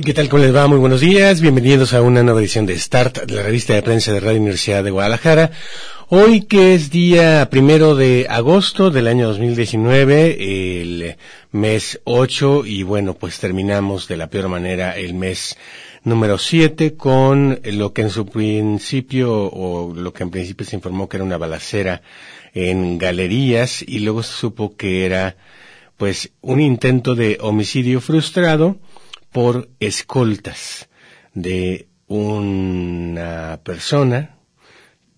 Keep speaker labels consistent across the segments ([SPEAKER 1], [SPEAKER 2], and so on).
[SPEAKER 1] ¿Qué tal? ¿Cómo les va? Muy buenos días. Bienvenidos a una nueva edición de Start, la revista de prensa de Radio Universidad de Guadalajara. Hoy que es día primero de agosto del año 2019, el mes 8, y bueno, pues terminamos de la peor manera el mes número 7 con lo que en su principio, o lo que en principio se informó que era una balacera en galerías, y luego se supo que era pues un intento de homicidio frustrado, por escoltas de una persona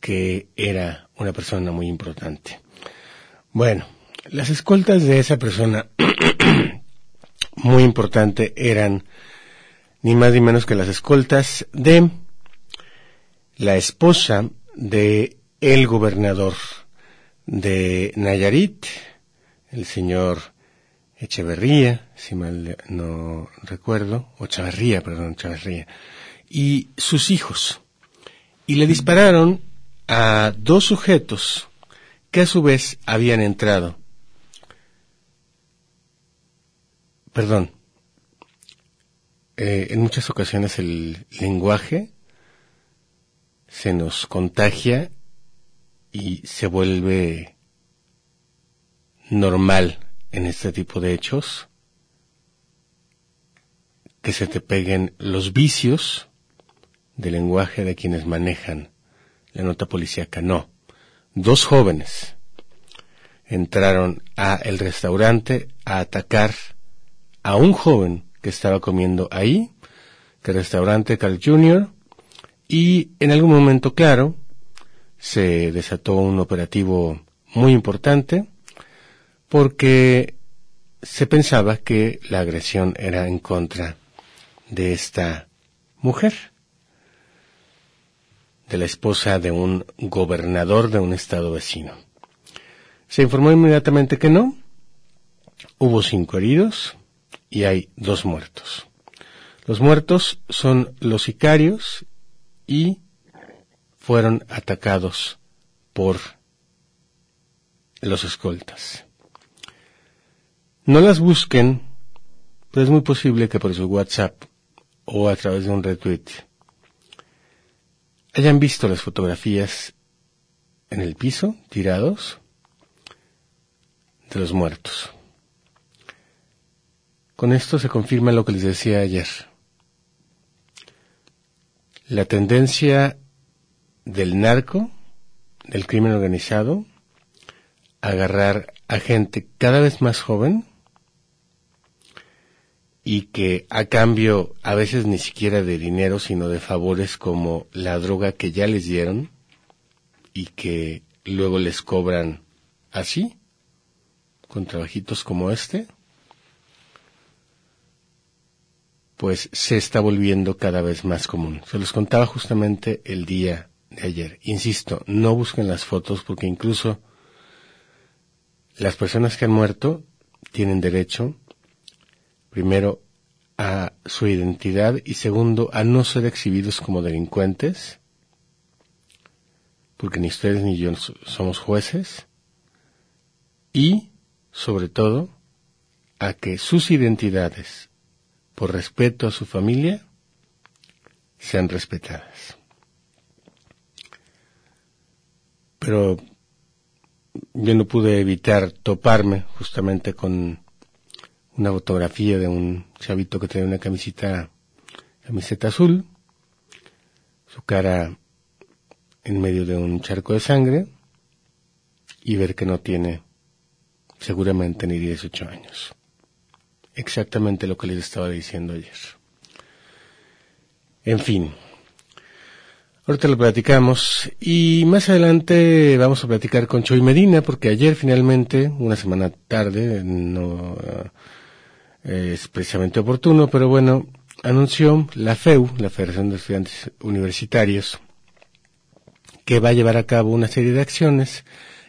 [SPEAKER 1] que era una persona muy importante. Bueno, las escoltas de esa persona muy importante eran ni más ni menos que las escoltas de la esposa de el gobernador de Nayarit, el señor Echeverría, si mal no recuerdo, o Chavarría, perdón, Chavarría, y sus hijos. Y le dispararon a dos sujetos que a su vez habían entrado. Perdón. Eh, en muchas ocasiones el lenguaje se nos contagia y se vuelve normal en este tipo de hechos, que se te peguen los vicios del lenguaje de quienes manejan la nota policíaca. No. Dos jóvenes entraron a el restaurante a atacar a un joven que estaba comiendo ahí, que el restaurante Carl Jr., y en algún momento, claro, se desató un operativo muy importante porque se pensaba que la agresión era en contra de esta mujer, de la esposa de un gobernador de un estado vecino. Se informó inmediatamente que no, hubo cinco heridos y hay dos muertos. Los muertos son los sicarios y fueron atacados por los escoltas. No las busquen, pero es muy posible que por su WhatsApp o a través de un retweet hayan visto las fotografías en el piso, tirados, de los muertos. Con esto se confirma lo que les decía ayer. La tendencia del narco, del crimen organizado, a agarrar a gente cada vez más joven, y que a cambio a veces ni siquiera de dinero, sino de favores como la droga que ya les dieron y que luego les cobran así, con trabajitos como este, pues se está volviendo cada vez más común. Se los contaba justamente el día de ayer. Insisto, no busquen las fotos porque incluso las personas que han muerto tienen derecho primero, a su identidad y segundo, a no ser exhibidos como delincuentes, porque ni ustedes ni yo somos jueces, y, sobre todo, a que sus identidades, por respeto a su familia, sean respetadas. Pero yo no pude evitar toparme justamente con una fotografía de un chavito que trae una camiseta, camiseta azul, su cara en medio de un charco de sangre y ver que no tiene seguramente ni 18 años. Exactamente lo que les estaba diciendo ayer. En fin, ahorita lo platicamos y más adelante vamos a platicar con Choy Medina porque ayer finalmente, una semana tarde, no es precisamente oportuno, pero bueno, anunció la FEU, la Federación de Estudiantes Universitarios, que va a llevar a cabo una serie de acciones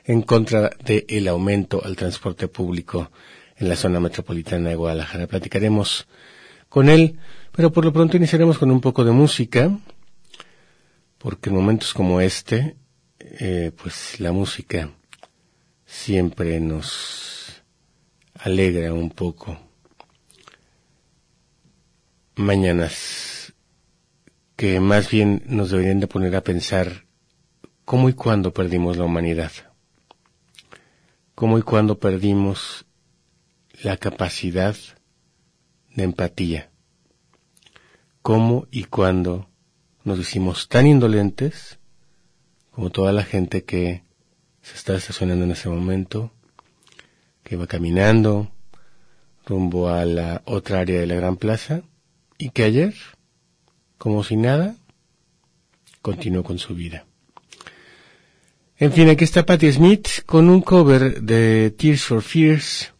[SPEAKER 1] en contra del aumento al transporte público en la zona metropolitana de Guadalajara. Platicaremos con él, pero por lo pronto iniciaremos con un poco de música, porque en momentos como este, eh, pues la música siempre nos alegra un poco. Mañanas que más bien nos deberían de poner a pensar cómo y cuándo perdimos la humanidad, cómo y cuándo perdimos la capacidad de empatía, cómo y cuándo nos hicimos tan indolentes como toda la gente que se está estacionando en ese momento, que va caminando rumbo a la otra área de la gran plaza y que ayer, como si nada, continuó con su vida. En fin, aquí está Patti Smith con un cover de Tears for Fears,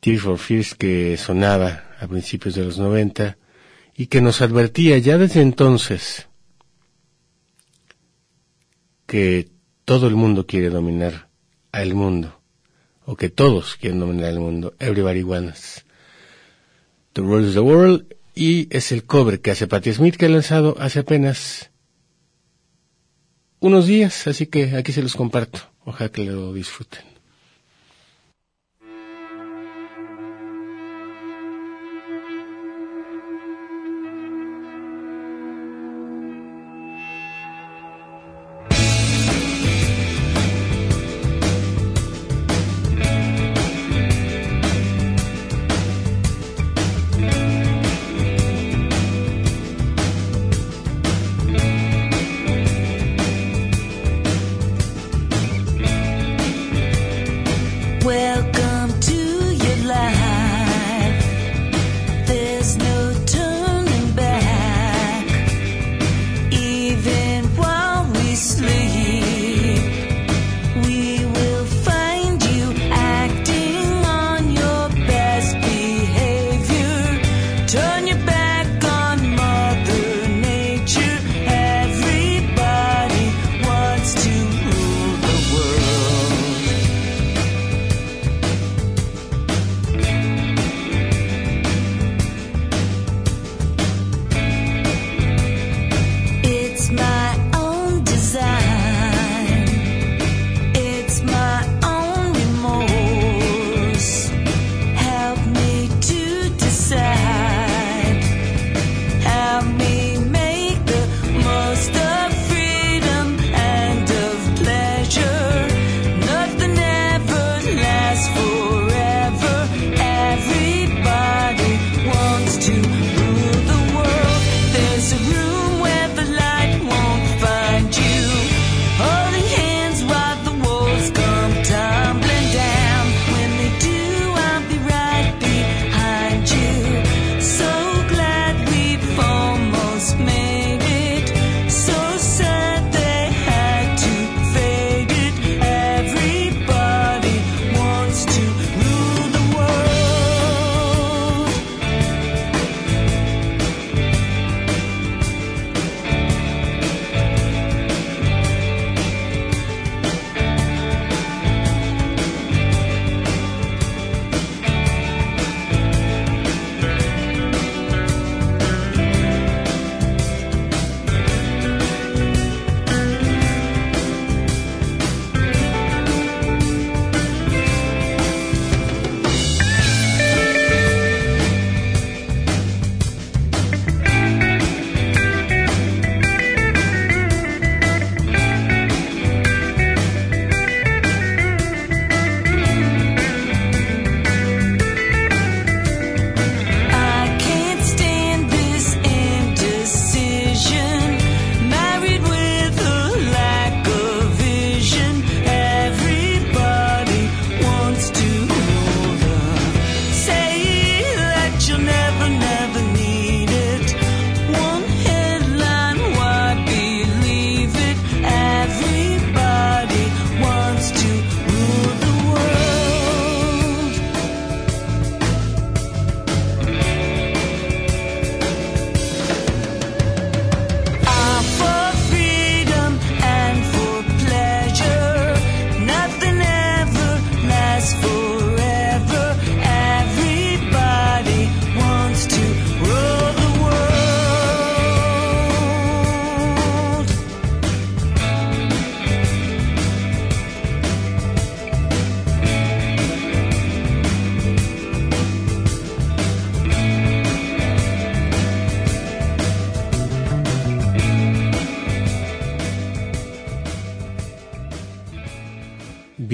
[SPEAKER 1] Tears for Fears que sonaba a principios de los 90 y que nos advertía ya desde entonces que todo el mundo quiere dominar al mundo, o que todos quieren dominar al mundo. Everybody wants the world is the world, y es el cover que hace Patti Smith que ha lanzado hace apenas unos días, así que aquí se los comparto. Ojalá que lo disfruten.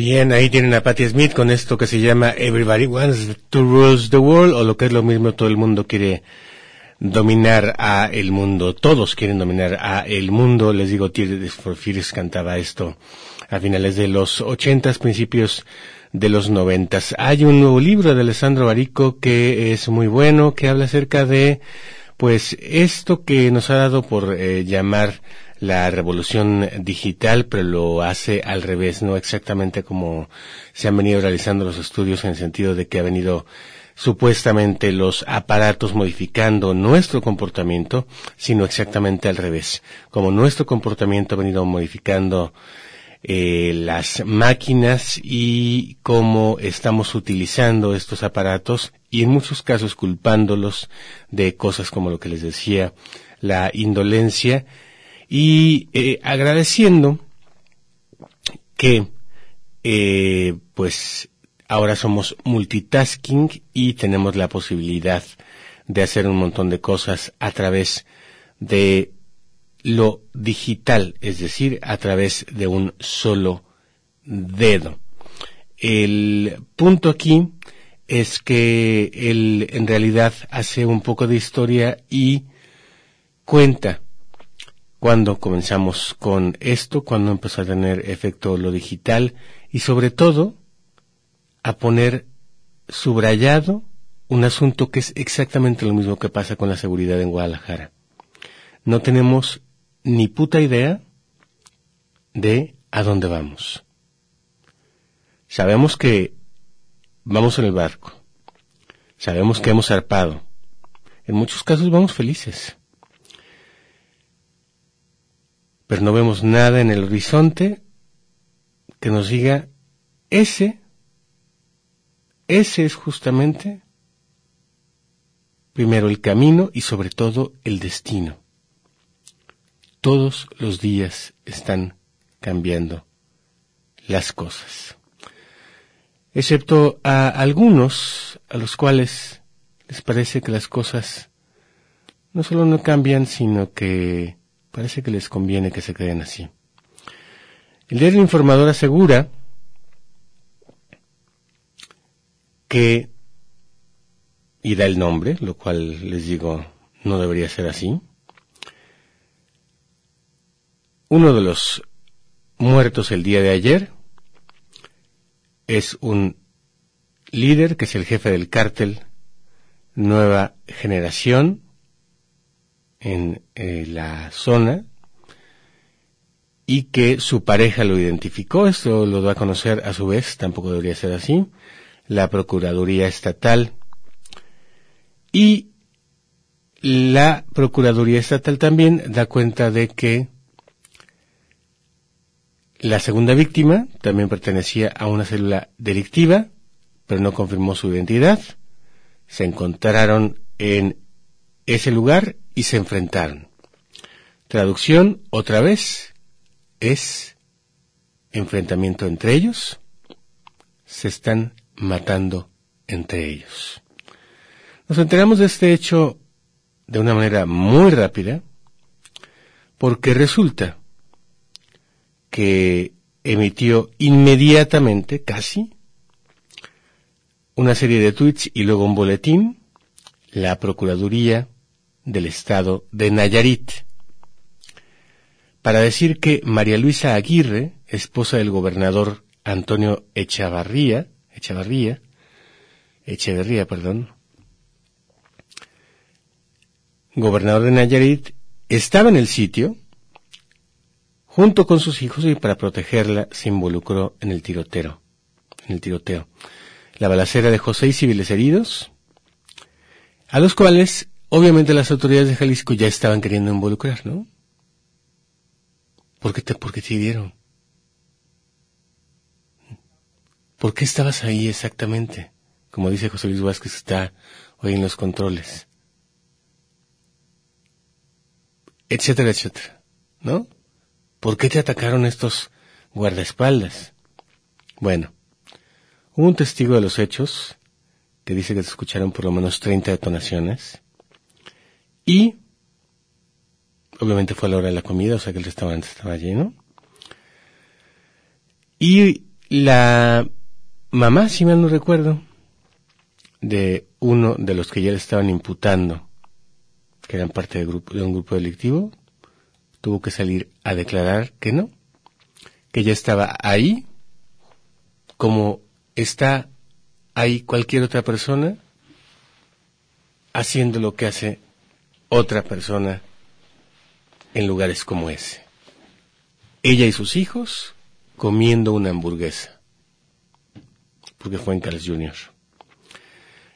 [SPEAKER 1] Bien, ahí tienen a Patti Smith con esto que se llama Everybody Wants to Rule the World, o lo que es lo mismo, todo el mundo quiere dominar a el mundo. Todos quieren dominar a el mundo. Les digo, Tears for cantaba esto a finales de los ochentas, principios de los noventas. Hay un nuevo libro de Alessandro Barico que es muy bueno, que habla acerca de, pues, esto que nos ha dado por eh, llamar la revolución digital, pero lo hace al revés, no exactamente como se han venido realizando los estudios en el sentido de que ha venido supuestamente los aparatos modificando nuestro comportamiento, sino exactamente al revés. Como nuestro comportamiento ha venido modificando eh, las máquinas y cómo estamos utilizando estos aparatos y en muchos casos culpándolos de cosas como lo que les decía, la indolencia y eh, agradeciendo que eh, pues ahora somos multitasking y tenemos la posibilidad de hacer un montón de cosas a través de lo digital, es decir, a través de un solo dedo. El punto aquí es que él en realidad hace un poco de historia y cuenta cuando comenzamos con esto, cuando empezó a tener efecto lo digital y sobre todo a poner subrayado un asunto que es exactamente lo mismo que pasa con la seguridad en Guadalajara. No tenemos ni puta idea de a dónde vamos. Sabemos que vamos en el barco. Sabemos que hemos zarpado. En muchos casos vamos felices pero no vemos nada en el horizonte que nos diga ese, ese es justamente primero el camino y sobre todo el destino. Todos los días están cambiando las cosas. Excepto a algunos a los cuales les parece que las cosas no solo no cambian, sino que Parece que les conviene que se queden así. El diario informador asegura que, y da el nombre, lo cual les digo no debería ser así, uno de los muertos el día de ayer es un líder que es el jefe del cártel Nueva Generación, en eh, la zona y que su pareja lo identificó, esto lo da a conocer a su vez, tampoco debería ser así, la Procuraduría Estatal y la Procuraduría Estatal también da cuenta de que la segunda víctima también pertenecía a una célula delictiva, pero no confirmó su identidad. Se encontraron en ese lugar y se enfrentaron. Traducción, otra vez, es enfrentamiento entre ellos, se están matando entre ellos. Nos enteramos de este hecho de una manera muy rápida, porque resulta que emitió inmediatamente, casi, una serie de tweets y luego un boletín, la Procuraduría del estado de Nayarit, para decir que María Luisa Aguirre, esposa del gobernador Antonio Echavarría, Echavarría, Echeverría, perdón, gobernador de Nayarit, estaba en el sitio junto con sus hijos y para protegerla se involucró en el tiroteo. En el tiroteo. La balacera dejó seis civiles heridos, a los cuales Obviamente las autoridades de Jalisco ya estaban queriendo involucrar, ¿no? ¿Por qué te, por qué te dieron? ¿Por qué estabas ahí exactamente? Como dice José Luis Vázquez, está hoy en los controles. Etcétera, etcétera. ¿No? ¿Por qué te atacaron estos guardaespaldas? Bueno, hubo un testigo de los hechos que dice que se escucharon por lo menos 30 detonaciones y obviamente fue a la hora de la comida, o sea que el restaurante estaba lleno. Y la mamá, si mal no recuerdo, de uno de los que ya le estaban imputando, que eran parte de, grupo, de un grupo delictivo, tuvo que salir a declarar que no, que ya estaba ahí, como está ahí cualquier otra persona, haciendo lo que hace otra persona en lugares como ese. Ella y sus hijos comiendo una hamburguesa, porque fue en Carl's Jr.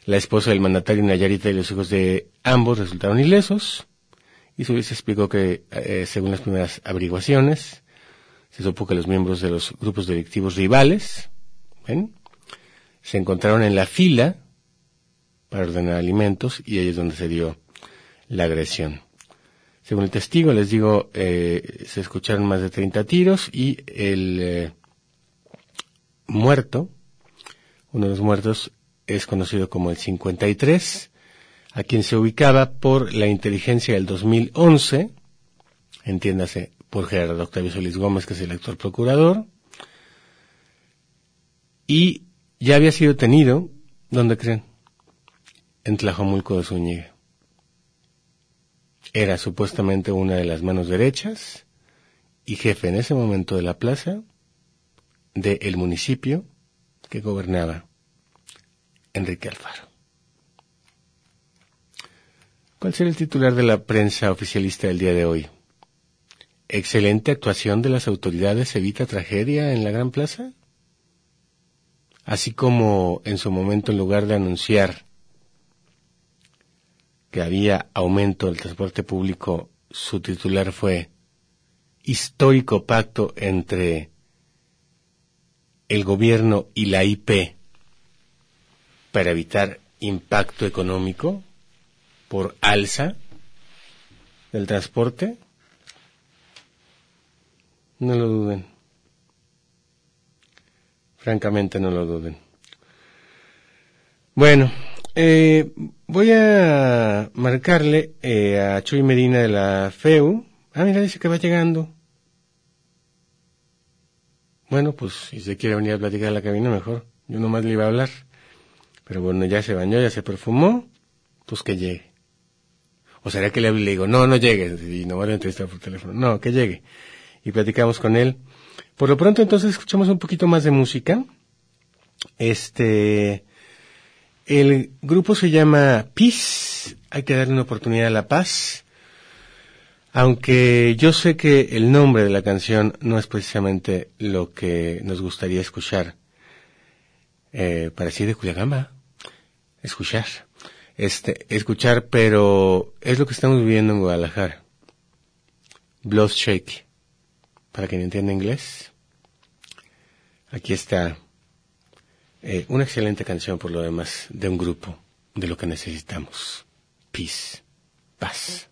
[SPEAKER 1] La esposa del mandatario Nayarita y los hijos de ambos resultaron ilesos, y se explicó que, eh, según las primeras averiguaciones, se supo que los miembros de los grupos delictivos rivales, se encontraron en la fila para ordenar alimentos y ahí es donde se dio la agresión. Según el testigo, les digo, eh, se escucharon más de 30 tiros y el eh, muerto, uno de los muertos, es conocido como el 53, a quien se ubicaba por la inteligencia del 2011, entiéndase por Gerardo Octavio Solís Gómez, que es el actual procurador, y ya había sido tenido, ¿dónde creen? En Tlajomulco de Zúñiga era supuestamente una de las manos derechas y jefe en ese momento de la plaza del municipio que gobernaba Enrique Alfaro. ¿Cuál será el titular de la prensa oficialista del día de hoy? ¿Excelente actuación de las autoridades evita tragedia en la Gran Plaza? Así como en su momento en lugar de anunciar que había aumento del transporte público, su titular fue Histórico pacto entre el gobierno y la IP para evitar impacto económico por alza del transporte? No lo duden. Francamente no lo duden. Bueno, eh, voy a marcarle eh, a Chuy Medina de la FEU. Ah, mira, dice que va llegando. Bueno, pues si se quiere venir a platicar en la cabina, mejor. Yo nomás le iba a hablar. Pero bueno, ya se bañó, ya se perfumó, pues que llegue. O será que le, le digo, no, no llegue, y no voy a entrevistar por teléfono. No, que llegue. Y platicamos con él. Por lo pronto, entonces, escuchamos un poquito más de música. Este, el grupo se llama Peace. Hay que darle una oportunidad a la paz. Aunque yo sé que el nombre de la canción no es precisamente lo que nos gustaría escuchar. Eh, para así de Cuyagamba. Escuchar. Este, escuchar, pero es lo que estamos viviendo en Guadalajara. Blood Shake. Para quien entienda inglés. Aquí está eh, una excelente canción por lo demás de un grupo de lo que necesitamos. Peace. Paz.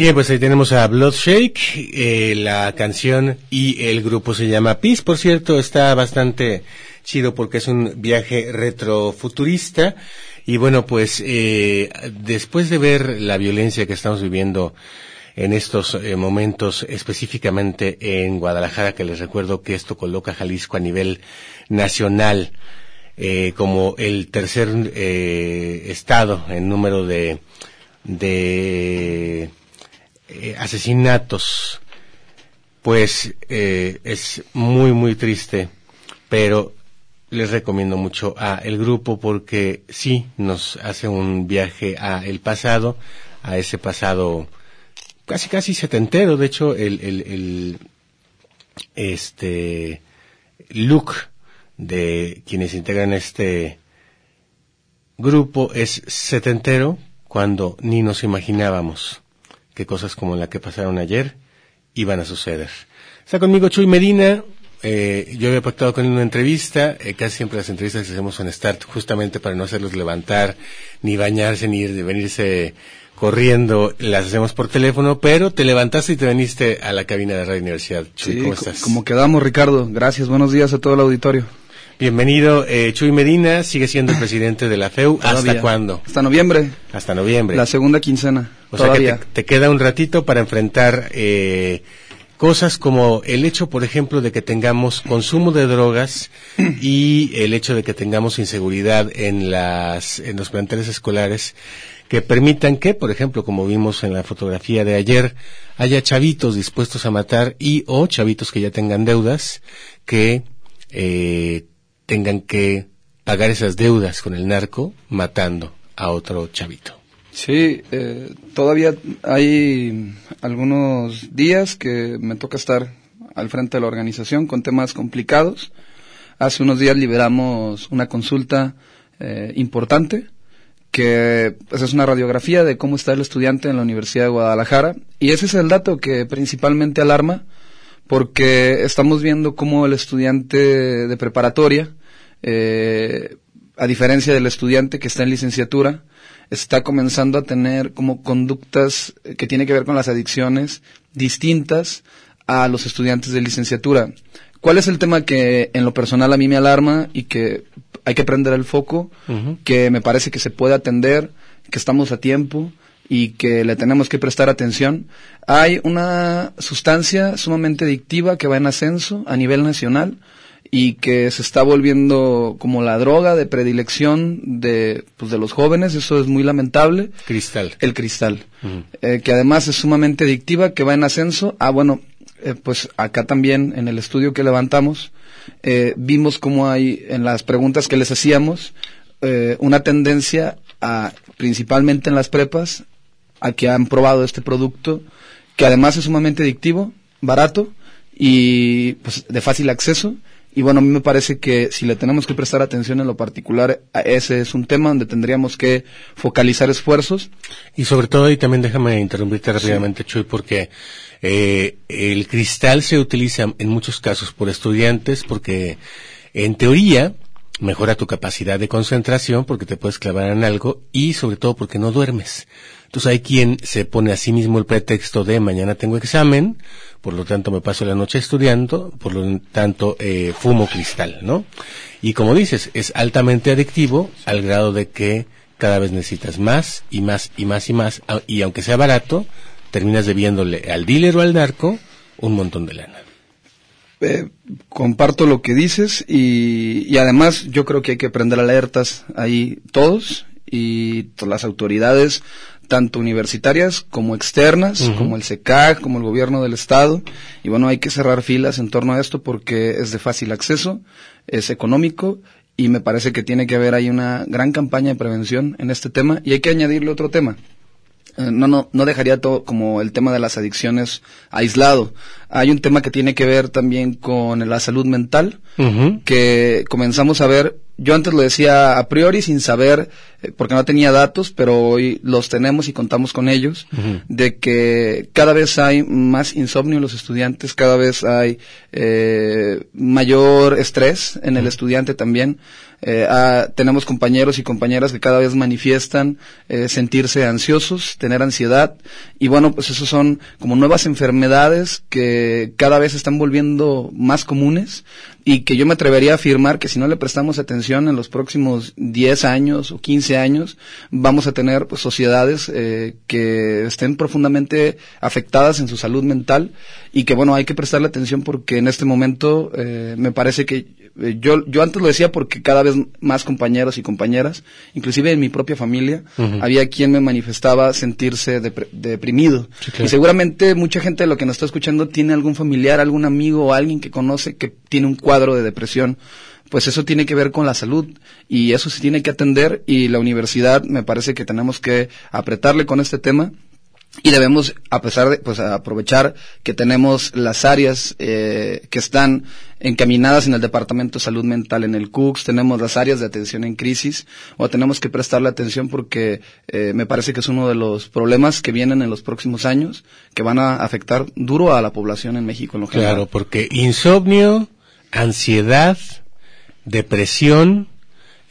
[SPEAKER 1] Bien, pues ahí tenemos a Bloodshake, eh, la canción y el grupo se llama Peace, por cierto, está bastante chido porque es un viaje retrofuturista. Y bueno, pues eh, después de ver la violencia que estamos viviendo en estos eh, momentos, específicamente en Guadalajara, que les recuerdo que esto coloca a Jalisco a nivel nacional eh, como el tercer eh, estado en número de, de eh, asesinatos, pues eh, es muy, muy triste, pero les recomiendo mucho a el grupo porque sí nos hace un viaje a el pasado, a ese pasado casi casi setentero, de hecho el, el, el este look de quienes integran este grupo es setentero cuando ni nos imaginábamos que cosas como la que pasaron ayer iban a suceder. Está conmigo Chuy Medina, eh, yo había pactado con él una entrevista, eh, casi siempre las entrevistas que hacemos en Start, justamente para no hacerlos levantar, ni bañarse, ni ir- venirse corriendo, las hacemos por teléfono, pero te levantaste y te viniste a la cabina de Radio Universidad. Chuy,
[SPEAKER 2] Sí,
[SPEAKER 1] ¿cómo estás?
[SPEAKER 2] como quedamos, Ricardo. Gracias, buenos días a todo el auditorio.
[SPEAKER 1] Bienvenido, eh, Chuy Medina, sigue siendo el presidente de la FEU. ¿Hasta cuándo?
[SPEAKER 2] Hasta noviembre,
[SPEAKER 1] Hasta noviembre.
[SPEAKER 2] la segunda quincena.
[SPEAKER 1] O sea que te, te queda un ratito para enfrentar eh, cosas como el hecho, por ejemplo, de que tengamos consumo de drogas y el hecho de que tengamos inseguridad en las en los planteles escolares que permitan que, por ejemplo, como vimos en la fotografía de ayer, haya chavitos dispuestos a matar y o chavitos que ya tengan deudas que eh, tengan que pagar esas deudas con el narco matando a otro chavito.
[SPEAKER 2] Sí, eh, todavía hay algunos días que me toca estar al frente de la organización con temas complicados. Hace unos días liberamos una consulta eh, importante que pues, es una radiografía de cómo está el estudiante en la Universidad de Guadalajara y ese es el dato que principalmente alarma porque estamos viendo cómo el estudiante de preparatoria, eh, a diferencia del estudiante que está en licenciatura, está comenzando a tener como conductas eh, que tienen que ver con las adicciones distintas a los estudiantes de licenciatura. ¿Cuál es el tema que en lo personal a mí me alarma y que hay que prender el foco, que me parece que se puede atender, que estamos a tiempo y que le tenemos que prestar atención? Hay una sustancia sumamente adictiva que va en ascenso a nivel nacional y que se está volviendo como la droga de predilección de, pues, de los jóvenes, eso es muy lamentable,
[SPEAKER 1] Cristal.
[SPEAKER 2] el cristal, eh, que además es sumamente adictiva, que va en ascenso. Ah, bueno, eh, pues acá también en el estudio que levantamos, eh, vimos cómo hay en las preguntas que les hacíamos eh, una tendencia a, principalmente en las prepas, a que han probado este producto, que además es sumamente adictivo, barato y pues de fácil acceso. Y bueno, a mí me parece que si le tenemos que prestar atención en lo particular, a ese es un tema donde tendríamos que focalizar esfuerzos.
[SPEAKER 1] Y sobre todo, y también déjame interrumpirte rápidamente, Chuy, porque eh, el cristal se utiliza en muchos casos por estudiantes porque, en teoría, mejora tu capacidad de concentración porque te puedes clavar en algo y sobre todo porque no duermes. Entonces hay quien se pone a sí mismo el pretexto de mañana tengo examen, por lo tanto me paso la noche estudiando, por lo tanto eh, fumo cristal, ¿no? Y como dices, es altamente adictivo al grado de que cada vez necesitas más y más y más y más, y aunque sea barato, terminas debiéndole al dealer o al narco un montón de lana.
[SPEAKER 2] Eh, comparto lo que dices y, y además yo creo que hay que prender alertas ahí todos y las autoridades tanto universitarias como externas, como el SECAC, como el gobierno del estado y bueno hay que cerrar filas en torno a esto porque es de fácil acceso, es económico y me parece que tiene que haber ahí una gran campaña de prevención en este tema y hay que añadirle otro tema. Eh, no, no, no dejaría todo como el tema de las adicciones aislado. Hay un tema que tiene que ver también con la salud mental, que comenzamos a ver yo antes lo decía a priori sin saber, eh, porque no tenía datos, pero hoy los tenemos y contamos con ellos, de que cada vez hay más insomnio en los estudiantes, cada vez hay eh, mayor estrés en el estudiante también. Eh, tenemos compañeros y compañeras que cada vez manifiestan eh, sentirse ansiosos, tener ansiedad. Y bueno, pues esos son como nuevas enfermedades que cada vez están volviendo más comunes y que yo me atrevería a afirmar que si no le prestamos atención en los próximos 10 años o 15 años, vamos a tener pues, sociedades eh, que estén profundamente afectadas en su salud mental y que bueno, hay que prestarle atención porque en este momento eh, me parece que eh, yo, yo antes lo decía porque cada vez más compañeros y compañeras, inclusive en mi propia familia, había quien me manifestaba sentirse deprimido. Y seguramente mucha gente de lo que nos está escuchando tiene algún familiar, algún amigo o alguien que conoce que tiene un cuadro de depresión pues eso tiene que ver con la salud y eso se tiene que atender y la universidad me parece que tenemos que apretarle con este tema y debemos a pesar de pues aprovechar que tenemos las áreas eh, que están encaminadas en el departamento de salud mental en el CUCS tenemos las áreas de atención en crisis o tenemos que prestarle atención porque eh, me parece que es uno de los problemas que vienen en los próximos años que van a afectar duro a la población en México en lo
[SPEAKER 1] general. Claro, porque insomnio, ansiedad, depresión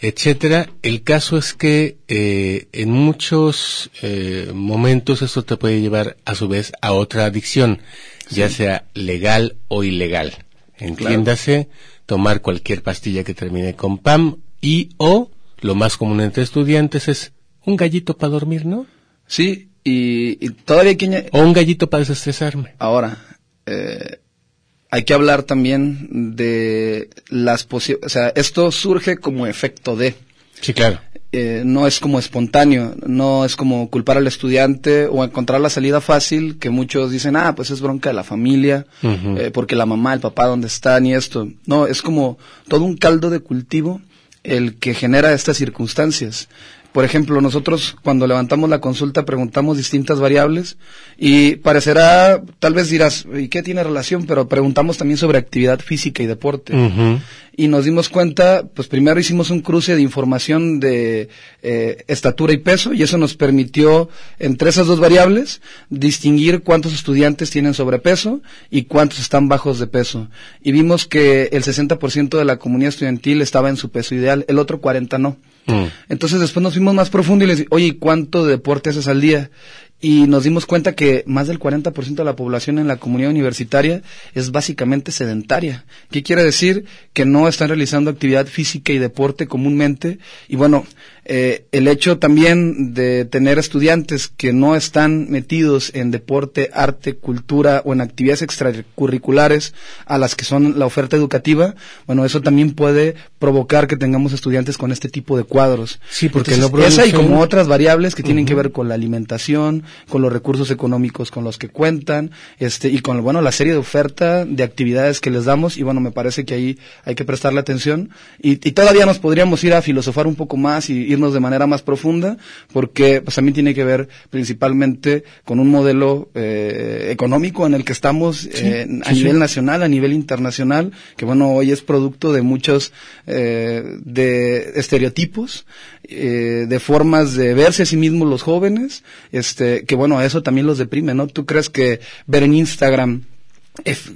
[SPEAKER 1] etcétera. El caso es que eh, en muchos eh, momentos esto te puede llevar a su vez a otra adicción, ya sea legal o ilegal. Entiéndase, tomar cualquier pastilla que termine con PAM y o, lo más común entre estudiantes es un gallito para dormir, ¿no?
[SPEAKER 2] Sí, y, todavía que...
[SPEAKER 1] O un gallito para desestresarme.
[SPEAKER 2] Ahora, eh, hay que hablar también de las posibilidades, o sea, esto surge como efecto de.
[SPEAKER 1] Sí, claro.
[SPEAKER 2] Eh, no es como espontáneo, no es como culpar al estudiante o encontrar la salida fácil que muchos dicen, ah, pues es bronca de la familia, eh, porque la mamá, el papá, ¿dónde están y esto? No, es como todo un caldo de cultivo el que genera estas circunstancias. Por ejemplo, nosotros cuando levantamos la consulta preguntamos distintas variables y parecerá, tal vez dirás, ¿y qué tiene relación? Pero preguntamos también sobre actividad física y deporte. Y nos dimos cuenta, pues primero hicimos un cruce de información de eh, estatura y peso y eso nos permitió, entre esas dos variables, distinguir cuántos estudiantes tienen sobrepeso y cuántos están bajos de peso. Y vimos que el 60% de la comunidad estudiantil estaba en su peso ideal, el otro 40% no. Mm. Entonces después nos fuimos más profundo y les dije, oye, ¿cuánto de deporte haces al día? Y nos dimos cuenta que más del 40% de la población en la comunidad universitaria es básicamente sedentaria. ¿Qué quiere decir? Que no están realizando actividad física y deporte comúnmente. Y bueno, eh, el hecho también de tener estudiantes que no están metidos en deporte, arte, cultura o en actividades extracurriculares a las que son la oferta educativa, bueno, eso también puede provocar que tengamos estudiantes con este tipo de cuadros.
[SPEAKER 1] Sí, porque no
[SPEAKER 2] Esa y como otras variables que tienen que ver con la alimentación, con los recursos económicos con los que cuentan, este, y con, bueno, la serie de oferta de actividades que les damos, y bueno, me parece que ahí hay que prestarle atención, y, y todavía nos podríamos ir a filosofar un poco más y ir de manera más profunda, porque pues también tiene que ver principalmente con un modelo eh, económico en el que estamos eh, a nivel nacional, a nivel internacional, que bueno, hoy es producto de muchos eh, de estereotipos, de formas de verse a sí mismos los jóvenes, este, que bueno, eso también los deprime, ¿no? ¿Tú crees que ver en Instagram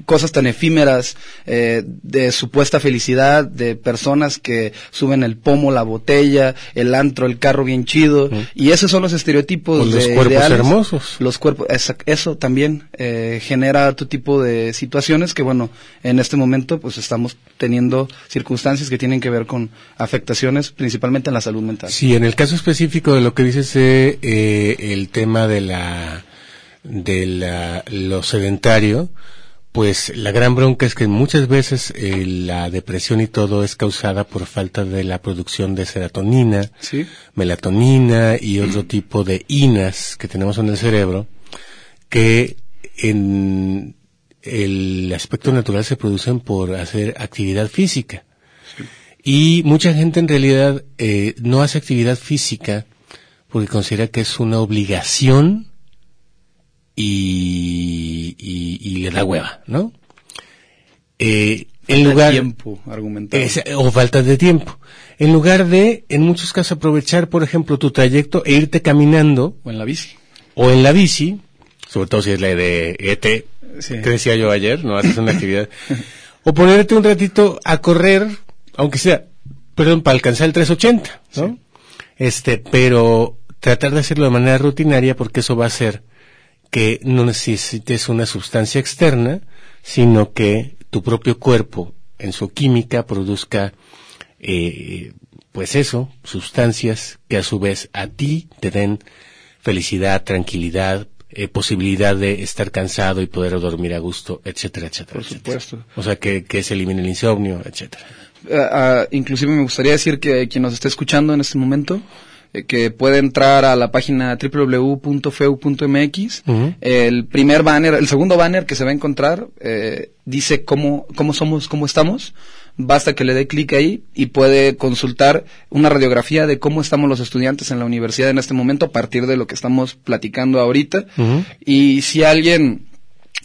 [SPEAKER 2] cosas tan efímeras eh, de supuesta felicidad de personas que suben el pomo, la botella, el antro, el carro bien chido y esos son los estereotipos
[SPEAKER 1] de los cuerpos hermosos.
[SPEAKER 2] Los cuerpos, eso también eh, genera otro tipo de situaciones que bueno en este momento pues estamos teniendo circunstancias que tienen que ver con afectaciones principalmente en la salud mental.
[SPEAKER 1] Sí, en el caso específico de lo que dices eh, el tema de la de la, lo sedentario pues la gran bronca es que muchas veces eh, la depresión y todo es causada por falta de la producción de serotonina, melatonina y otro tipo de inas que tenemos en el cerebro que en el aspecto natural se producen por hacer actividad física. Y mucha gente en realidad eh, no hace actividad física porque considera que es una obligación y, y, le da hueva, ¿no? Eh, en lugar
[SPEAKER 2] tiempo argumentado.
[SPEAKER 1] o falta de tiempo. En lugar de, en muchos casos, aprovechar, por ejemplo, tu trayecto e irte caminando.
[SPEAKER 2] O en la bici.
[SPEAKER 1] O en la bici, sobre todo si es la de ET,
[SPEAKER 2] Sí.
[SPEAKER 1] que decía yo ayer, ¿no? Haces una actividad. o ponerte un ratito a correr, aunque sea, perdón, para alcanzar el 380, ¿no? Este, pero tratar de hacerlo de manera rutinaria porque eso va a hacer que no necesites una sustancia externa, sino que tu propio cuerpo en su química produzca eh, pues eso, sustancias que a su vez a ti te den felicidad, tranquilidad, eh, posibilidad de estar cansado y poder dormir a gusto, etcétera, etcétera.
[SPEAKER 2] Por
[SPEAKER 1] etcétera.
[SPEAKER 2] supuesto.
[SPEAKER 1] O sea, que, que se elimine el insomnio, etcétera.
[SPEAKER 2] Ah, inclusive me gustaría decir que quien nos está escuchando en este momento, eh, que puede entrar a la página www.feu.mx. El primer banner, el segundo banner que se va a encontrar, eh, dice cómo, cómo somos, cómo estamos. Basta que le dé clic ahí y puede consultar una radiografía de cómo estamos los estudiantes en la universidad en este momento a partir de lo que estamos platicando ahorita. Y si alguien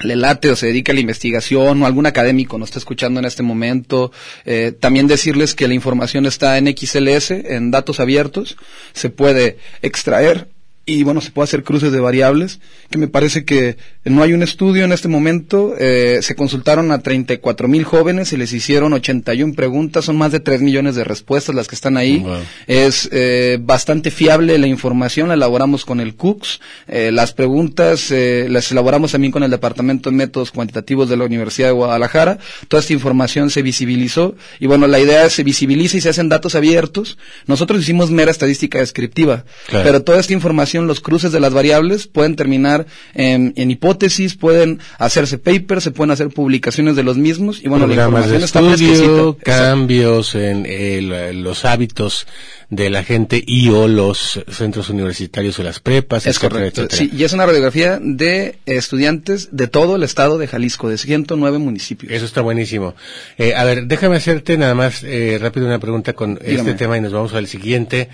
[SPEAKER 2] le late o se dedica a la investigación o algún académico nos está escuchando en este momento, eh, también decirles que la información está en XLS, en datos abiertos, se puede extraer y bueno, se puede hacer cruces de variables, que me parece que no hay un estudio en este momento, eh, se consultaron a 34 mil jóvenes y les hicieron 81 preguntas, son más de 3 millones de respuestas las que están ahí,
[SPEAKER 1] Wow.
[SPEAKER 2] es eh, bastante fiable la información, la elaboramos con el CUCS, eh, las preguntas eh, las elaboramos también con el Departamento de Métodos Cuantitativos de la Universidad de Guadalajara, toda esta información se visibilizó y bueno, la idea es se visibiliza y se hacen datos abiertos, nosotros hicimos mera estadística descriptiva,
[SPEAKER 1] Claro.
[SPEAKER 2] pero toda esta información, los cruces de las variables pueden terminar en, en hipótesis, pueden hacerse papers, se pueden hacer publicaciones de los mismos y bueno, la
[SPEAKER 1] Programas de
[SPEAKER 2] información está
[SPEAKER 1] estudio,
[SPEAKER 2] fresquecita.
[SPEAKER 1] cambios en el- los hábitos de la gente y o los centros universitarios o las prepas,
[SPEAKER 2] Es
[SPEAKER 1] etcétera,
[SPEAKER 2] correcto.
[SPEAKER 1] etcétera.
[SPEAKER 2] Sí, y es una radiografía de estudiantes de todo el estado de Jalisco, de 109 municipios.
[SPEAKER 1] Eso está buenísimo. Eh, a ver, déjame hacerte nada más eh, rápido una pregunta con
[SPEAKER 2] Dígame.
[SPEAKER 1] este tema y nos vamos al siguiente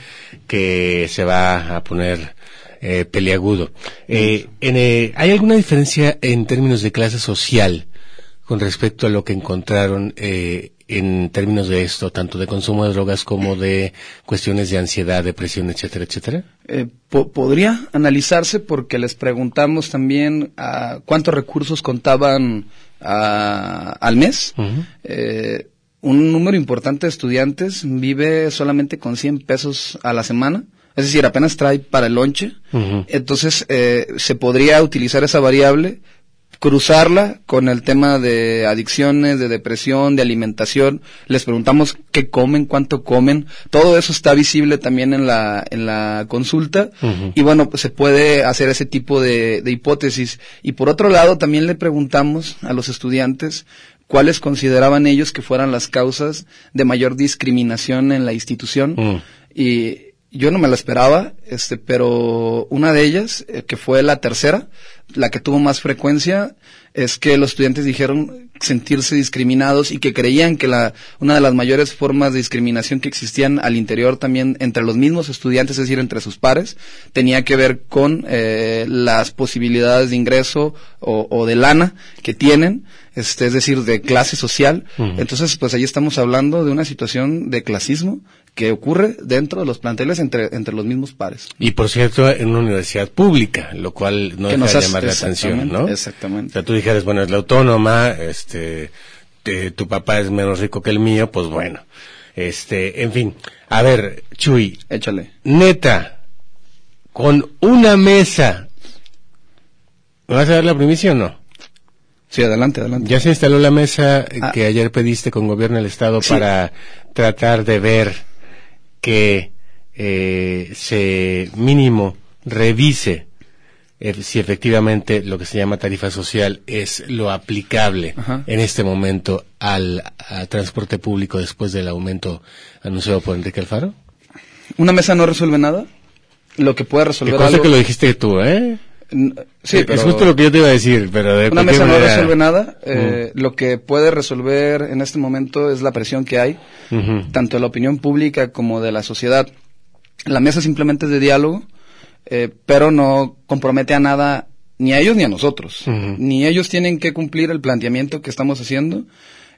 [SPEAKER 1] que se va a poner eh, peliagudo. Eh, en, eh, ¿Hay alguna diferencia en términos de clase social con respecto a lo que encontraron eh, en términos de esto, tanto de consumo de drogas como de cuestiones de ansiedad, depresión, etcétera, etcétera?
[SPEAKER 2] Eh, po- podría analizarse porque les preguntamos también a cuántos recursos contaban a- al mes. Eh, un número importante de estudiantes vive solamente con 100 pesos a la semana. Es decir, apenas trae para el lonche. Entonces, eh, se podría utilizar esa variable, cruzarla con el tema de adicciones, de depresión, de alimentación. Les preguntamos qué comen, cuánto comen. Todo eso está visible también en la, en la consulta. Y bueno, pues se puede hacer ese tipo de, de hipótesis. Y por otro lado, también le preguntamos a los estudiantes cuáles consideraban ellos que fueran las causas de mayor discriminación en la institución.
[SPEAKER 1] Mm.
[SPEAKER 2] Y yo no me la esperaba, este, pero una de ellas, eh, que fue la tercera, la que tuvo más frecuencia, es que los estudiantes dijeron sentirse discriminados y que creían que la, una de las mayores formas de discriminación que existían al interior también entre los mismos estudiantes, es decir, entre sus pares, tenía que ver con eh, las posibilidades de ingreso o, o de lana que tienen, este, es decir, de clase social. Entonces, pues ahí estamos hablando de una situación de clasismo que ocurre dentro de los planteles entre, entre los mismos pares.
[SPEAKER 1] Y por cierto, en una universidad pública, lo cual no
[SPEAKER 2] Que
[SPEAKER 1] deja
[SPEAKER 2] nos
[SPEAKER 1] de
[SPEAKER 2] hace-
[SPEAKER 1] llamar la atención, ¿no?
[SPEAKER 2] exactamente.
[SPEAKER 1] O sea, tú dijeras, bueno, es la autónoma, este, te- tu papá es menos rico que el mío, pues bueno. Este, en fin. A ver, Chuy,
[SPEAKER 2] Échale.
[SPEAKER 1] neta, con una mesa, ¿me vas a dar la primicia o no?
[SPEAKER 2] Sí, adelante, adelante.
[SPEAKER 1] Ya se instaló la mesa
[SPEAKER 2] Ah.
[SPEAKER 1] que ayer pediste con gobierno del Estado
[SPEAKER 2] Sí.
[SPEAKER 1] para tratar de ver que eh, se mínimo revise eh, si efectivamente lo que se llama tarifa social es lo aplicable
[SPEAKER 2] Ajá.
[SPEAKER 1] en este momento al, transporte público después del aumento anunciado por Enrique Alfaro.
[SPEAKER 2] Una mesa no resuelve nada. Lo que puede
[SPEAKER 1] Que
[SPEAKER 2] resolver
[SPEAKER 1] cosa
[SPEAKER 2] algo...
[SPEAKER 1] que lo dijiste tú, ¿eh? Es justo lo que yo te iba a decir, pero de
[SPEAKER 2] una mesa no resuelve nada. Eh, Lo que puede resolver en este momento es la presión que hay, tanto de la opinión pública como de la sociedad. La mesa simplemente es de diálogo, eh, pero no compromete a nada ni a ellos ni a nosotros. Ni ellos tienen que cumplir el planteamiento que estamos haciendo.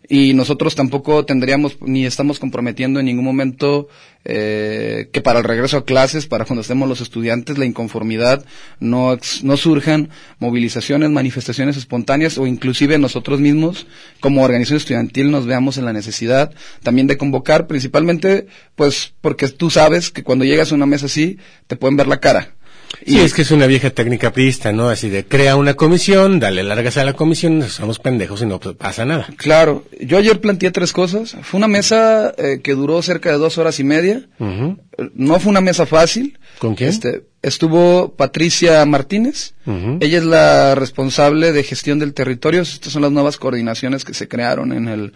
[SPEAKER 2] Y nosotros tampoco tendríamos ni estamos comprometiendo en ningún momento eh, que para el regreso a clases, para cuando estemos los estudiantes, la inconformidad no, no surjan movilizaciones, manifestaciones espontáneas o inclusive nosotros mismos como organización estudiantil nos veamos en la necesidad también de convocar, principalmente pues porque tú sabes que cuando llegas a una mesa así te pueden ver la cara
[SPEAKER 1] Sí, es que es una vieja técnica priista, ¿no? Así de crea una comisión, dale largas a la comisión, somos pendejos y no pasa nada.
[SPEAKER 2] Claro, yo ayer planteé tres cosas. Fue una mesa eh, que duró cerca de dos horas y media. No fue una mesa fácil.
[SPEAKER 1] ¿Con quién?
[SPEAKER 2] Este, estuvo Patricia Martínez. Ella es la responsable de gestión del territorio. Estas son las nuevas coordinaciones que se crearon en el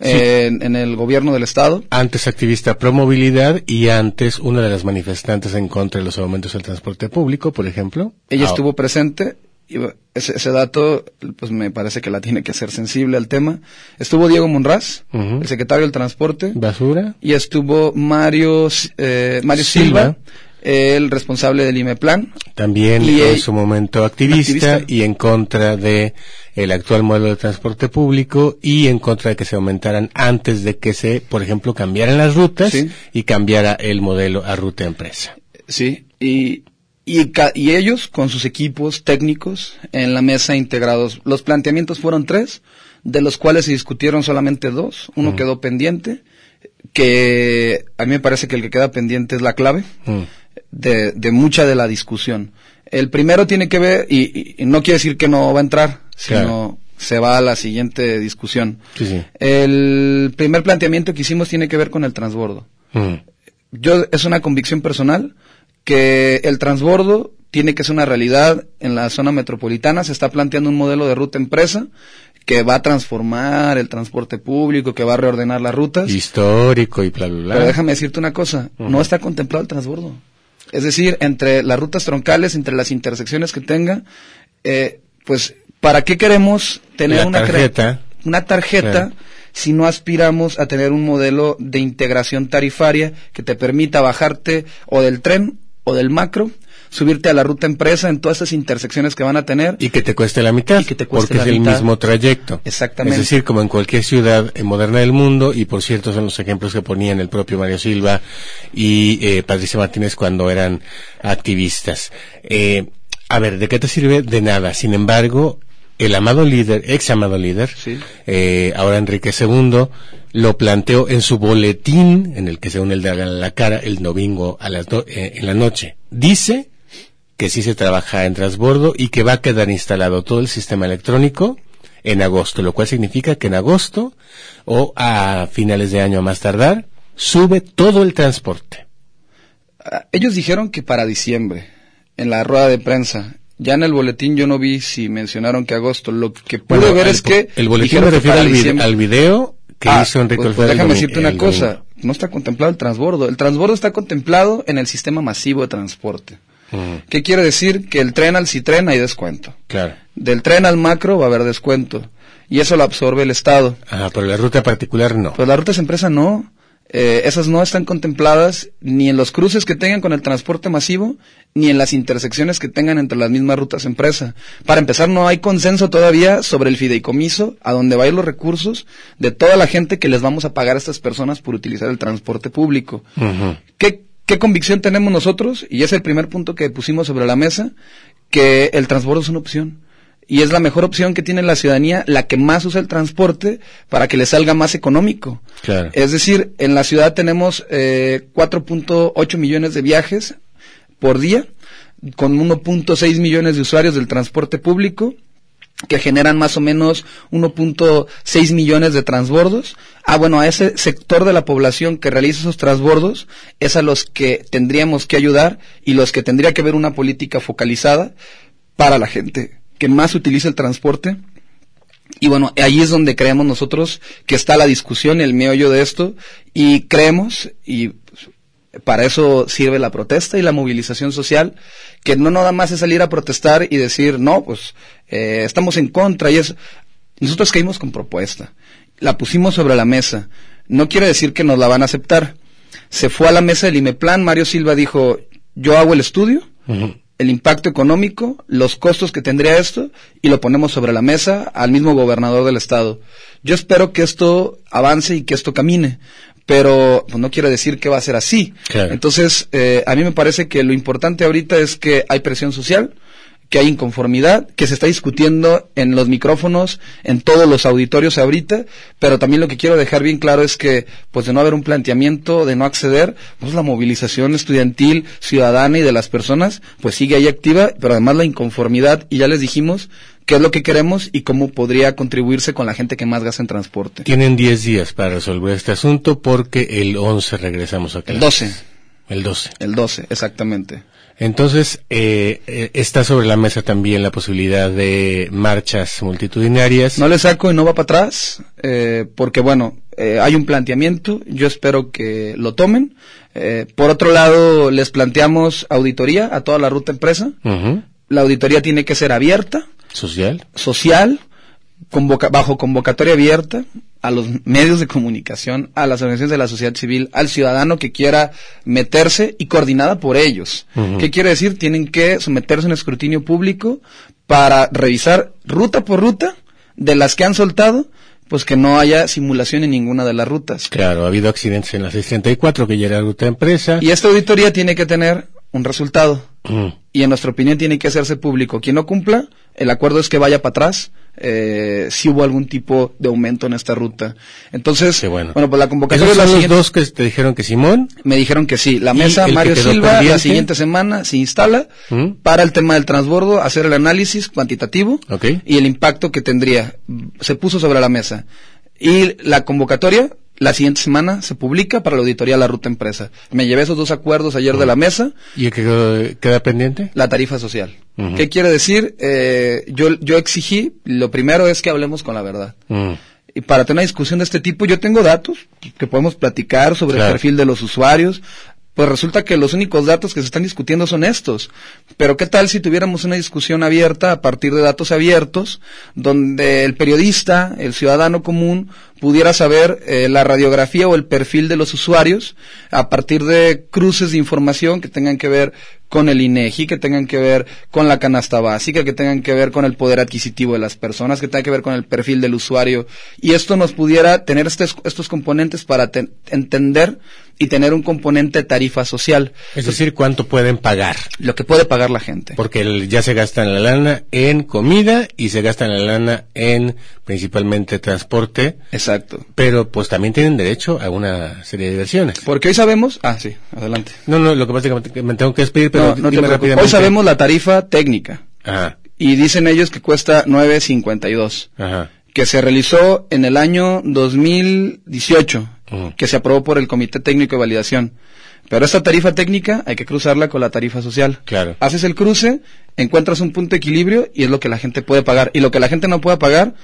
[SPEAKER 2] en, el gobierno del Estado.
[SPEAKER 1] Antes activista pro movilidad y antes una de las manifestantes en contra de los aumentos del transporte público, por ejemplo.
[SPEAKER 2] Ella ah, estuvo presente y ese, dato, pues me parece que la tiene que hacer sensible al tema. Estuvo Diego Monraz, el secretario del Transporte.
[SPEAKER 1] Basura.
[SPEAKER 2] Y estuvo Mario, eh, Mario Silva el responsable del IMEPLAN.
[SPEAKER 1] También en su momento activista, y en contra de el actual modelo de transporte público y en contra de que se aumentaran antes de que se, por ejemplo, cambiaran las rutas y cambiara el modelo a ruta empresa.
[SPEAKER 2] Sí, y, y, y, ellos con sus equipos técnicos en la mesa integrados. Los planteamientos fueron tres, de los cuales se discutieron solamente dos. Uno quedó pendiente, que a mí me parece que el que queda pendiente es la clave de, de mucha de la discusión. El primero tiene que ver, y, no quiere decir que no va a entrar, sino se va a la siguiente discusión. El primer planteamiento que hicimos tiene que ver con el transbordo. Mm. Yo, es una convicción personal que el transbordo tiene que ser una realidad en la zona metropolitana. Se está planteando un modelo de ruta empresa que va a transformar el transporte público, que va a reordenar las rutas.
[SPEAKER 1] Histórico y bla, bla, bla.
[SPEAKER 2] Pero déjame decirte una cosa, no está contemplado el transbordo. Es decir, entre las rutas troncales, entre las intersecciones que tenga, eh, pues, ¿para qué queremos tener una
[SPEAKER 1] tarjeta,
[SPEAKER 2] una tarjeta si no aspiramos a tener un modelo de integración tarifaria que te permita bajarte o del tren o del macro subirte a la ruta empresa en todas esas intersecciones que van a tener.
[SPEAKER 1] Y que te cueste la mitad.
[SPEAKER 2] Y que te cueste
[SPEAKER 1] porque es el mismo trayecto.
[SPEAKER 2] Exactamente.
[SPEAKER 1] Es decir, como en cualquier ciudad eh, moderna del mundo, y por cierto son los ejemplos que ponían el propio Mario Silva y eh, Patricia Martínez cuando eran activistas. Eh, a ver, ¿de qué te sirve? De nada. Sin embargo, el amado líder, ex amado líder, eh, ahora Enrique II, lo planteó en su boletín, en el que se une el de la cara, el domingo a las en la noche. Dice que sí se trabaja en transbordo y que va a quedar instalado todo el sistema electrónico en agosto, lo cual significa que en agosto o a finales de año a más tardar sube todo el transporte.
[SPEAKER 2] Ah, ellos dijeron que para diciembre, en la rueda de prensa, ya en el boletín yo no vi si mencionaron que agosto. Lo que pude ver es que
[SPEAKER 1] el boletín me refiere al, video que
[SPEAKER 2] ah,
[SPEAKER 1] hizo Enrique
[SPEAKER 2] pues, pues déjame decirte una cosa, no está contemplado el transbordo. El transbordo está contemplado en el sistema masivo de transporte. ¿Qué quiere decir? Que el tren al Citren hay descuento.
[SPEAKER 1] Claro.
[SPEAKER 2] Del tren al macro va a haber descuento. Y eso lo absorbe el Estado.
[SPEAKER 1] Ajá, pero la ruta particular no.
[SPEAKER 2] Pues la ruta de empresa no. Eh, esas no están contempladas ni en los cruces que tengan con el transporte masivo, ni en las intersecciones que tengan entre las mismas rutas empresa. Para empezar, no hay consenso todavía sobre el fideicomiso, a donde van los recursos de toda la gente que les vamos a pagar a estas personas por utilizar el transporte público. ¿Qué ¿Qué convicción tenemos nosotros? Y es el primer punto que pusimos sobre la mesa, que el transbordo es una opción. Y es la mejor opción que tiene la ciudadanía, la que más usa el transporte para que le salga más económico.
[SPEAKER 1] Claro.
[SPEAKER 2] Es decir, en la ciudad tenemos eh, 4.8 millones de viajes por día, con 1.6 millones de usuarios del transporte público que generan más o menos 1.6 millones de transbordos. Ah, bueno, a ese sector de la población que realiza esos transbordos es a los que tendríamos que ayudar y los que tendría que haber una política focalizada para la gente que más utiliza el transporte. Y bueno, ahí es donde creemos nosotros que está la discusión, el meollo de esto, y creemos, y para eso sirve la protesta y la movilización social, que no nada más es salir a protestar y decir, no, pues eh, estamos en contra y es... Nosotros caímos con propuesta, la pusimos sobre la mesa, no quiere decir que nos la van a aceptar. Se fue a la mesa del IMEPLAN, Mario Silva dijo, yo hago el estudio, el impacto económico, los costos que tendría esto y lo ponemos sobre la mesa al mismo gobernador del estado. Yo espero que esto avance y que esto camine, pero pues, no quiere decir que va a ser así. Entonces, eh, a mí me parece que lo importante ahorita es que hay presión social, que hay inconformidad, que se está discutiendo en los micrófonos, en todos los auditorios ahorita, pero también lo que quiero dejar bien claro es que, pues de no haber un planteamiento, de no acceder, pues la movilización estudiantil, ciudadana y de las personas, pues sigue ahí activa, pero además la inconformidad, y ya les dijimos, qué es lo que queremos y cómo podría contribuirse con la gente que más gasta en transporte.
[SPEAKER 1] Tienen 10 días para resolver este asunto porque el 11 regresamos a
[SPEAKER 2] clases. El 12.
[SPEAKER 1] El 12.
[SPEAKER 2] El 12, exactamente.
[SPEAKER 1] Entonces, eh, eh, está sobre la mesa también la posibilidad de marchas multitudinarias.
[SPEAKER 2] No le saco y no va para atrás, eh, porque bueno, eh, hay un planteamiento, yo espero que lo tomen. Eh, por otro lado, les planteamos auditoría a toda la ruta empresa. La auditoría tiene que ser abierta.
[SPEAKER 1] Social.
[SPEAKER 2] Social, bajo convocatoria abierta a los medios de comunicación, a las organizaciones de la sociedad civil, al ciudadano que quiera meterse y coordinada por ellos. ¿Qué quiere decir? Tienen que someterse a un escrutinio público para revisar ruta por ruta de las que han soltado, pues que no haya simulación en ninguna de las rutas.
[SPEAKER 1] Claro, ha habido accidentes en la 634 que ya era ruta empresa.
[SPEAKER 2] Y esta auditoría tiene que tener un resultado. Y en nuestra opinión tiene que hacerse público. Quien no cumpla, el acuerdo es que vaya para atrás eh, si hubo algún tipo de aumento en esta ruta. Entonces,
[SPEAKER 1] bueno.
[SPEAKER 2] bueno, pues la convocatoria
[SPEAKER 1] ¿Esos son los dos que te dijeron que Simón?
[SPEAKER 2] Me dijeron que sí. La mesa, Mario Silva, la siguiente semana se instala para el tema del transbordo, hacer el análisis cuantitativo y el impacto que tendría. Se puso sobre la mesa. Y la convocatoria la siguiente semana se publica para la auditoría la ruta empresa. Me llevé esos dos acuerdos ayer de la mesa.
[SPEAKER 1] ¿Y qué queda pendiente?
[SPEAKER 2] La tarifa social. ¿Qué quiere decir? Eh, yo, yo exigí, lo primero es que hablemos con la verdad. Y para tener una discusión de este tipo, yo tengo datos que podemos platicar sobre el perfil de los usuarios. Pues resulta que los únicos datos que se están discutiendo son estos. Pero ¿qué tal si tuviéramos una discusión abierta a partir de datos abiertos, donde el periodista, el ciudadano común, pudiera saber eh, la radiografía o el perfil de los usuarios a partir de cruces de información que tengan que ver con el INEGI, que tengan que ver con la canasta básica, que tengan que ver con el poder adquisitivo de las personas, que tengan que ver con el perfil del usuario. Y esto nos pudiera tener estos, estos componentes para entender y tener un componente tarifa social.
[SPEAKER 1] Es decir, cuánto pueden pagar.
[SPEAKER 2] Lo que puede pagar la gente.
[SPEAKER 1] Porque ya se gasta en la lana en comida y se gasta en la lana en principalmente transporte.
[SPEAKER 2] Exacto.
[SPEAKER 1] Pero pues también tienen derecho a una serie de diversiones.
[SPEAKER 2] Porque hoy sabemos, ah, sí, adelante.
[SPEAKER 1] No, no, lo que pasa es que me tengo que despedir, pero
[SPEAKER 2] no, rápidamente. Hoy sabemos la tarifa técnica.
[SPEAKER 1] Ajá.
[SPEAKER 2] Y dicen ellos que cuesta 9.52.
[SPEAKER 1] Ajá.
[SPEAKER 2] Que se realizó en el año 2018, que se aprobó por el Comité Técnico de Validación. Pero esta tarifa técnica hay que cruzarla con la tarifa social.
[SPEAKER 1] Claro.
[SPEAKER 2] Haces el cruce, encuentras un punto de equilibrio y es lo que la gente puede pagar. Y lo que la gente no puede pagar,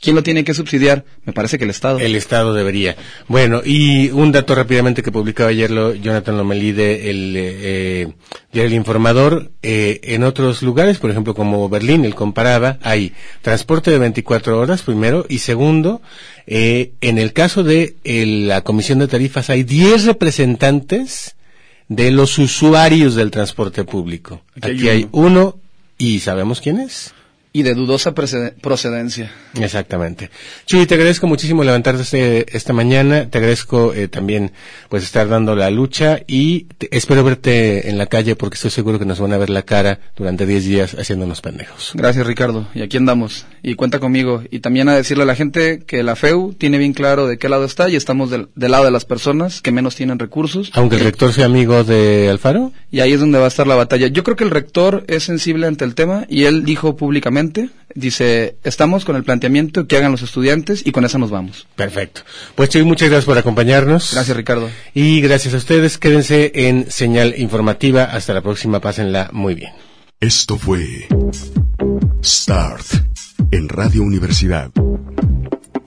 [SPEAKER 2] ¿Quién lo tiene que subsidiar? Me parece que el Estado.
[SPEAKER 1] El Estado debería. Bueno, y un dato rápidamente que publicaba ayer lo, Jonathan Lomelí de el, eh, el Informador. Eh, en otros lugares, por ejemplo como Berlín, él comparaba, hay transporte de 24 horas primero y segundo, eh, en el caso de la Comisión de Tarifas hay 10 representantes de los usuarios del transporte público. Aquí hay uno y ¿sabemos quién es?
[SPEAKER 2] Y de dudosa procedencia.
[SPEAKER 1] Exactamente. Chuy, te agradezco muchísimo levantarte este, esta mañana, te agradezco eh, también pues estar dando la lucha y espero verte en la calle porque estoy seguro que nos van a ver la cara durante 10 días haciéndonos pendejos.
[SPEAKER 2] Gracias Ricardo, y aquí andamos, y cuenta conmigo, y también a decirle a la gente que la FEU tiene bien claro de qué lado está y estamos del, lado de las personas que menos tienen recursos.
[SPEAKER 1] Aunque el rector sea amigo de Alfaro.
[SPEAKER 2] Y ahí es donde va a estar la batalla. Yo creo que el rector es sensible ante el tema y él dijo públicamente dice, estamos con el planteamiento que hagan los estudiantes y con eso nos vamos.
[SPEAKER 1] Perfecto. Pues Chuy, muchas gracias por acompañarnos.
[SPEAKER 2] Gracias, Ricardo.
[SPEAKER 1] Y gracias a ustedes. Quédense en señal informativa. Hasta la próxima. Pásenla muy bien.
[SPEAKER 3] Esto fue Start en Radio Universidad.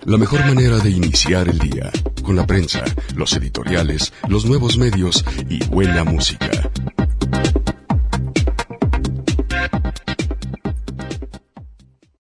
[SPEAKER 3] La mejor manera de iniciar el día, con la prensa, los editoriales, los nuevos medios y buena música.